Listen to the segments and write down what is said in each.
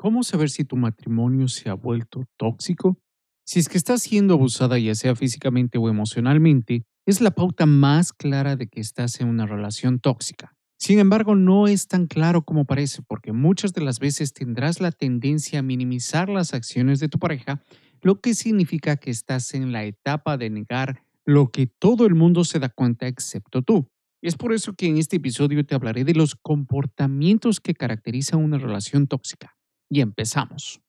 ¿Cómo saber si tu matrimonio se ha vuelto tóxico? Si es que estás siendo abusada ya sea físicamente o emocionalmente, es la pauta más clara de que estás en una relación tóxica. Sin embargo, no es tan claro como parece porque muchas de las veces tendrás la tendencia a minimizar las acciones de tu pareja, lo que significa que estás en la etapa de negar lo que todo el mundo se da cuenta excepto tú. Es por eso que en este episodio te hablaré de los comportamientos que caracterizan una relación tóxica y empezamos.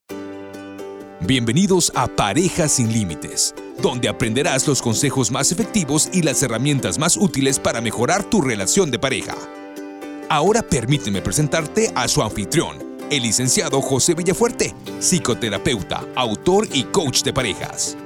Bienvenidos a Parejas sin Límites, donde aprenderás los consejos más efectivos y las herramientas más útiles para mejorar tu relación de pareja. Ahora permíteme presentarte a su anfitrión, el licenciado José Villafuerte, psicoterapeuta, autor y coach de parejas.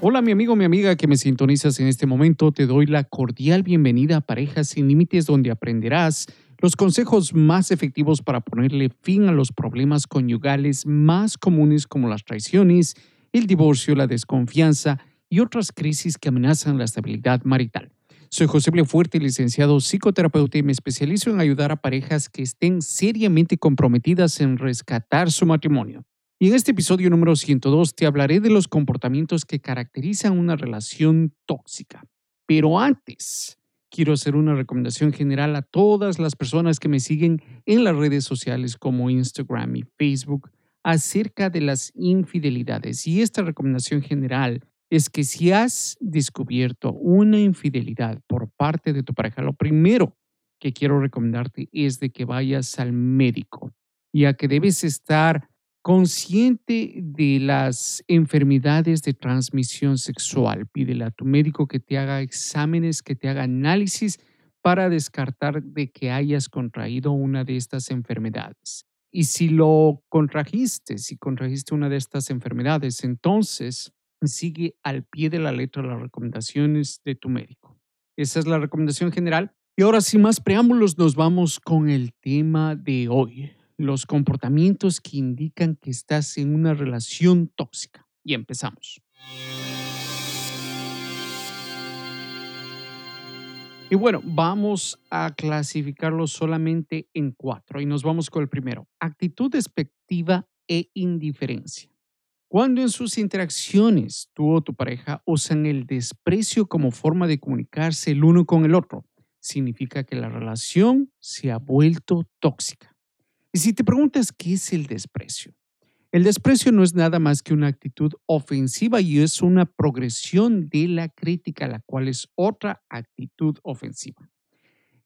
Hola mi amigo, mi amiga que me sintonizas en este momento, te doy la cordial bienvenida a Parejas sin Límites donde aprenderás los consejos más efectivos para ponerle fin a los problemas conyugales más comunes como las traiciones, el divorcio, la desconfianza y otras crisis que amenazan la estabilidad marital. Soy José Fuerte, licenciado psicoterapeuta y me especializo en ayudar a parejas que estén seriamente comprometidas en rescatar su matrimonio. Y en este episodio número 102 te hablaré de los comportamientos que caracterizan una relación tóxica. Pero antes, quiero hacer una recomendación general a todas las personas que me siguen en las redes sociales como Instagram y Facebook acerca de las infidelidades. Y esta recomendación general es que si has descubierto una infidelidad por parte de tu pareja, lo primero que quiero recomendarte es de que vayas al médico, ya que debes estar consciente de las enfermedades de transmisión sexual. Pídele a tu médico que te haga exámenes, que te haga análisis para descartar de que hayas contraído una de estas enfermedades. Y si lo contrajiste, si contrajiste una de estas enfermedades, entonces sigue al pie de la letra las recomendaciones de tu médico. Esa es la recomendación general. Y ahora, sin más preámbulos, nos vamos con el tema de hoy los comportamientos que indican que estás en una relación tóxica. Y empezamos. Y bueno, vamos a clasificarlos solamente en cuatro y nos vamos con el primero. Actitud despectiva e indiferencia. Cuando en sus interacciones tú o tu pareja usan el desprecio como forma de comunicarse el uno con el otro, significa que la relación se ha vuelto tóxica. Y si te preguntas qué es el desprecio, el desprecio no es nada más que una actitud ofensiva y es una progresión de la crítica, la cual es otra actitud ofensiva.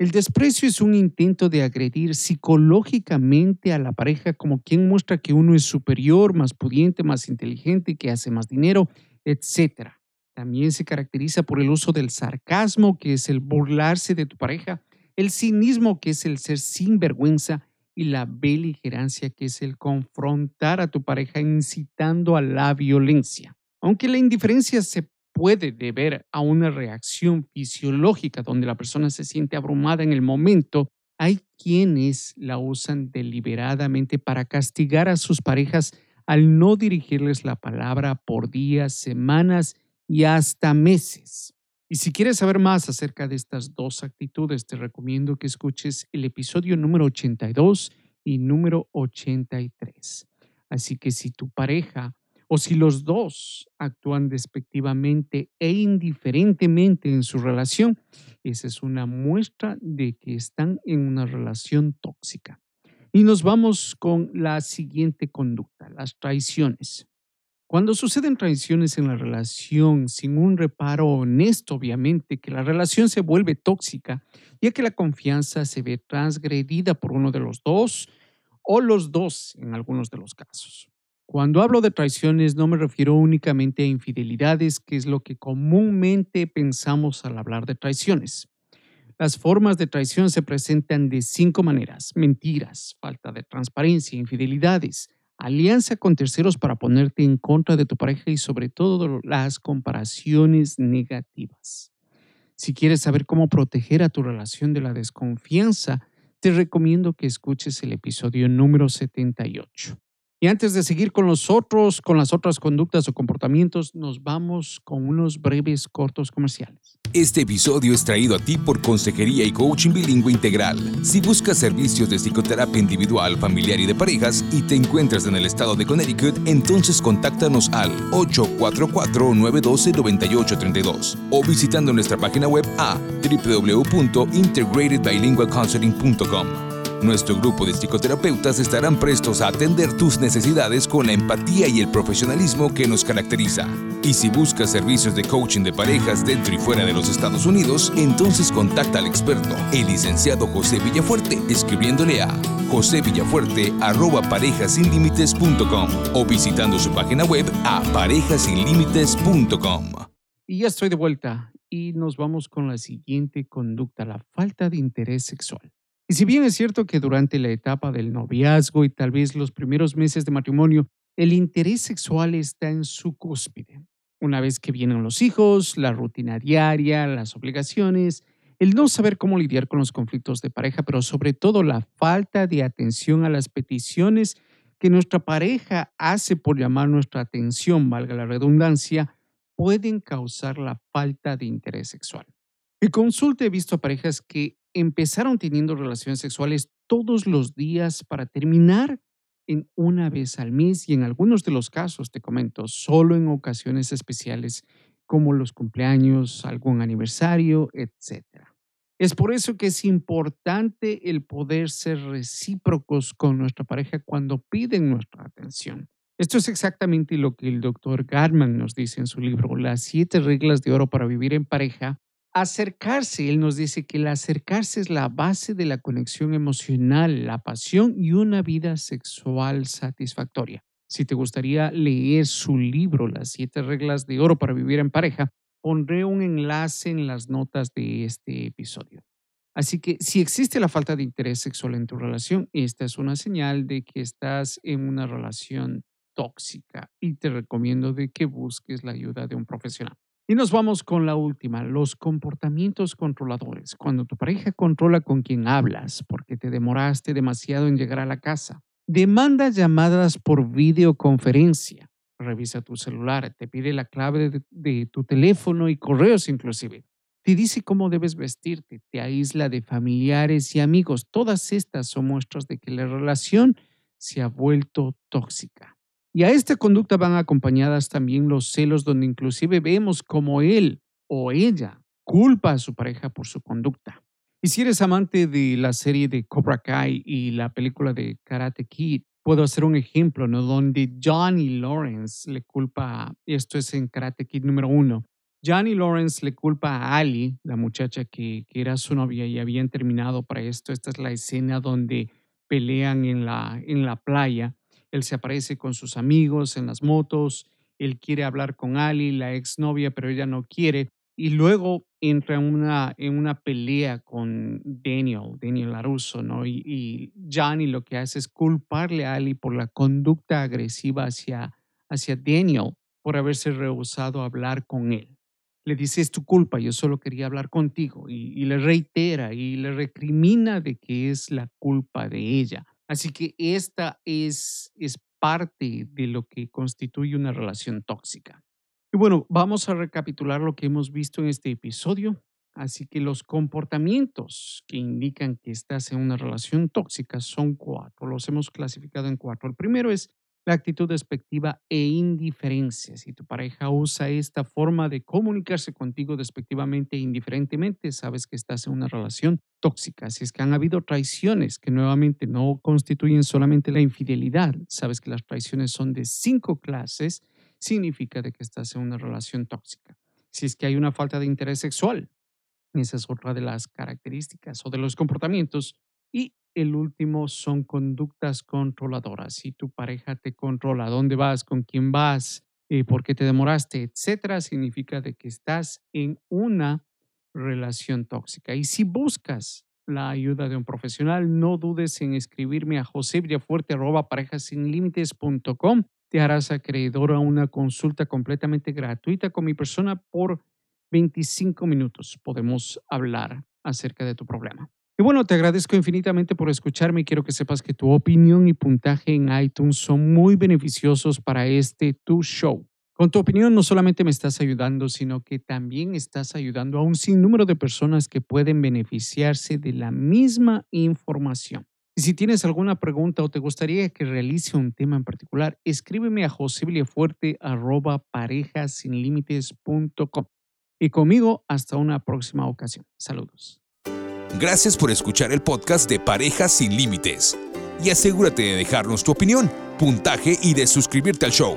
El desprecio es un intento de agredir psicológicamente a la pareja como quien muestra que uno es superior, más pudiente, más inteligente, que hace más dinero, etc. También se caracteriza por el uso del sarcasmo, que es el burlarse de tu pareja, el cinismo, que es el ser sin vergüenza, y la beligerancia, que es el confrontar a tu pareja incitando a la violencia. Aunque la indiferencia se puede deber a una reacción fisiológica donde la persona se siente abrumada en el momento, hay quienes la usan deliberadamente para castigar a sus parejas al no dirigirles la palabra por días, semanas y hasta meses. Y si quieres saber más acerca de estas dos actitudes, te recomiendo que escuches el episodio número 82 y número 83. Así que si tu pareja o si los dos actúan despectivamente e indiferentemente en su relación, esa es una muestra de que están en una relación tóxica. Y nos vamos con la siguiente conducta, las traiciones. Cuando suceden traiciones en la relación sin un reparo honesto, obviamente, que la relación se vuelve tóxica, ya que la confianza se ve transgredida por uno de los dos o los dos en algunos de los casos. Cuando hablo de traiciones no me refiero únicamente a infidelidades, que es lo que comúnmente pensamos al hablar de traiciones. Las formas de traición se presentan de cinco maneras. Mentiras, falta de transparencia, infidelidades, alianza con terceros para ponerte en contra de tu pareja y sobre todo las comparaciones negativas. Si quieres saber cómo proteger a tu relación de la desconfianza, te recomiendo que escuches el episodio número 78. Y antes de seguir con los otros, con las otras conductas o comportamientos, nos vamos con unos breves cortos comerciales. Este episodio es traído a ti por Consejería y Coaching Bilingüe Integral. Si buscas servicios de psicoterapia individual, familiar y de parejas y te encuentras en el estado de Connecticut, entonces contáctanos al 844-912-9832 o visitando nuestra página web a www.integratedbilingualcounseling.com. Nuestro grupo de psicoterapeutas estarán prestos a atender tus necesidades con la empatía y el profesionalismo que nos caracteriza. Y si buscas servicios de coaching de parejas dentro y fuera de los Estados Unidos, entonces contacta al experto, el licenciado José Villafuerte, escribiéndole a josevillafuerte@parejasinlimites.com o visitando su página web a parejasinlimites.com. Y ya estoy de vuelta y nos vamos con la siguiente conducta, la falta de interés sexual. Y si bien es cierto que durante la etapa del noviazgo y tal vez los primeros meses de matrimonio, el interés sexual está en su cúspide. Una vez que vienen los hijos, la rutina diaria, las obligaciones, el no saber cómo lidiar con los conflictos de pareja, pero sobre todo la falta de atención a las peticiones que nuestra pareja hace por llamar nuestra atención, valga la redundancia, pueden causar la falta de interés sexual. En consulta he visto parejas que empezaron teniendo relaciones sexuales todos los días para terminar en una vez al mes y en algunos de los casos, te comento, solo en ocasiones especiales como los cumpleaños, algún aniversario, etc. Es por eso que es importante el poder ser recíprocos con nuestra pareja cuando piden nuestra atención. Esto es exactamente lo que el doctor Garman nos dice en su libro Las siete reglas de oro para vivir en pareja Acercarse, él nos dice que el acercarse es la base de la conexión emocional, la pasión y una vida sexual satisfactoria. Si te gustaría leer su libro, Las siete reglas de oro para vivir en pareja, pondré un enlace en las notas de este episodio. Así que si existe la falta de interés sexual en tu relación, esta es una señal de que estás en una relación tóxica y te recomiendo de que busques la ayuda de un profesional. Y nos vamos con la última, los comportamientos controladores. Cuando tu pareja controla con quien hablas porque te demoraste demasiado en llegar a la casa. Demanda llamadas por videoconferencia. Revisa tu celular, te pide la clave de, de tu teléfono y correos inclusive. Te dice cómo debes vestirte, te aísla de familiares y amigos. Todas estas son muestras de que la relación se ha vuelto tóxica. Y a esta conducta van acompañadas también los celos donde inclusive vemos como él o ella culpa a su pareja por su conducta. Y si eres amante de la serie de Cobra Kai y la película de Karate Kid, puedo hacer un ejemplo, ¿no? Donde Johnny Lawrence le culpa, esto es en Karate Kid número uno, Johnny Lawrence le culpa a Ali, la muchacha que, que era su novia y habían terminado para esto. Esta es la escena donde pelean en la, en la playa él se aparece con sus amigos en las motos, él quiere hablar con Ali, la exnovia, pero ella no quiere. Y luego entra en una, en una pelea con Daniel, Daniel Laruso, ¿no? Y, Johnny lo que hace es culparle a Ali por la conducta agresiva hacia, hacia Daniel por haberse rehusado a hablar con él. Le dice, es tu culpa, yo solo quería hablar contigo. Y, y le reitera y le recrimina de que es la culpa de ella. Así que esta es, es parte de lo que constituye una relación tóxica. Y bueno, vamos a recapitular lo que hemos visto en este episodio. Así que los comportamientos que indican que estás en una relación tóxica son cuatro. Los hemos clasificado en cuatro. El primero es la actitud despectiva e indiferencia. Si tu pareja usa esta forma de comunicarse contigo despectivamente e indiferentemente, sabes que estás en una relación tóxica. Si es que han habido traiciones que nuevamente no constituyen solamente la infidelidad, sabes que las traiciones son de cinco clases, significa de que estás en una relación tóxica. Si es que hay una falta de interés sexual, esa es otra de las características o de los comportamientos. Y el último son conductas controladoras. Si tu pareja te controla dónde vas, con quién vas, eh, por qué te demoraste, etcétera, significa de que estás en una relación tóxica. Y si buscas la ayuda de un profesional, no dudes en escribirme a josevillafuerte.parejasinlimites.com. Te harás acreedor a una consulta completamente gratuita con mi persona por 25 minutos. Podemos hablar acerca de tu problema. Y bueno, te agradezco infinitamente por escucharme y quiero que sepas que tu opinión y puntaje en iTunes son muy beneficiosos para este tu show. Con tu opinión no solamente me estás ayudando, sino que también estás ayudando a un sinnúmero de personas que pueden beneficiarse de la misma información. Y si tienes alguna pregunta o te gustaría que realice un tema en particular, escríbeme a josebiliafuerte.parejasinlimites.com. Y conmigo hasta una próxima ocasión. Saludos. Gracias por escuchar el podcast de Parejas sin Límites. Y asegúrate de dejarnos tu opinión, puntaje y de suscribirte al show.